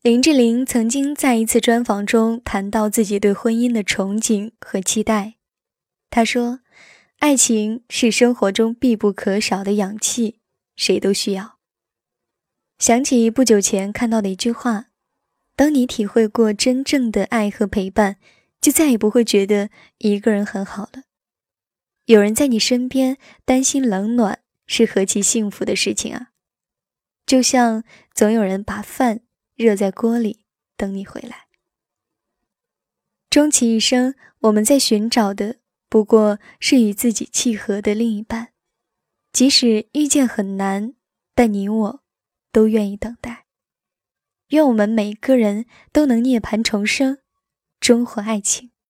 林志玲曾经在一次专访中谈到自己对婚姻的憧憬和期待。她说：“爱情是生活中必不可少的氧气，谁都需要。”想起不久前看到的一句话：“当你体会过真正的爱和陪伴，就再也不会觉得一个人很好了。有人在你身边，担心冷暖，是何其幸福的事情啊！就像总有人把饭。”热在锅里等你回来。终其一生，我们在寻找的不过是与自己契合的另一半，即使遇见很难，但你我都愿意等待。愿我们每个人都能涅槃重生，终获爱情。